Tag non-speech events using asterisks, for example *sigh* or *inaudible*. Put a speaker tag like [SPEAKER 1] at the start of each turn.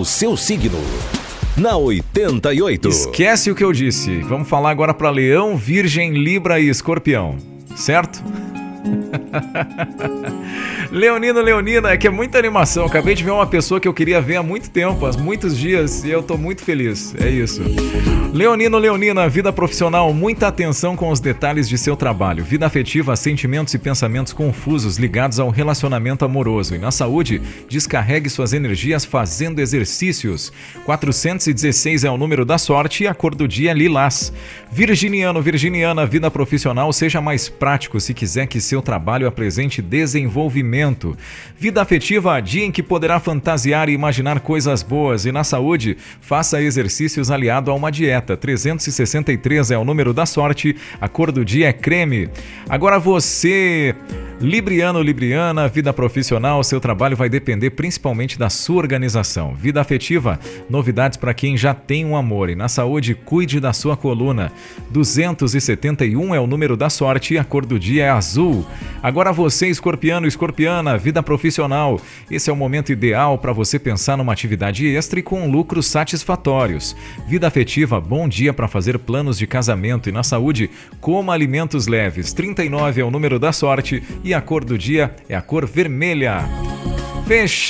[SPEAKER 1] O seu signo. Na 88.
[SPEAKER 2] Esquece o que eu disse. Vamos falar agora para Leão, Virgem, Libra e Escorpião. Certo? *laughs* Leonino, Leonina, é que é muita animação. Acabei de ver uma pessoa que eu queria ver há muito tempo, há muitos dias, e eu tô muito feliz. É isso. Leonino, Leonina, vida profissional, muita atenção com os detalhes de seu trabalho. Vida afetiva, sentimentos e pensamentos confusos ligados ao relacionamento amoroso. E na saúde, descarregue suas energias fazendo exercícios. 416 é o número da sorte e a cor do dia é lilás. Virginiano, Virginiana, vida profissional, seja mais prático se quiser que seu trabalho apresente desenvolvimento. Vida afetiva, dia em que poderá fantasiar e imaginar coisas boas. E na saúde, faça exercícios aliado a uma dieta. 363 é o número da sorte, a cor do dia é creme. Agora você. Libriano, Libriana, vida profissional, seu trabalho vai depender principalmente da sua organização. Vida afetiva, novidades para quem já tem um amor. E na saúde, cuide da sua coluna. 271 é o número da sorte e a cor do dia é azul. Agora você, escorpiano, escorpiana, vida profissional. Esse é o momento ideal para você pensar numa atividade extra e com lucros satisfatórios. Vida afetiva, bom dia para fazer planos de casamento. E na saúde, coma alimentos leves. 39 é o número da sorte e a cor do dia é a cor vermelha. Fechou!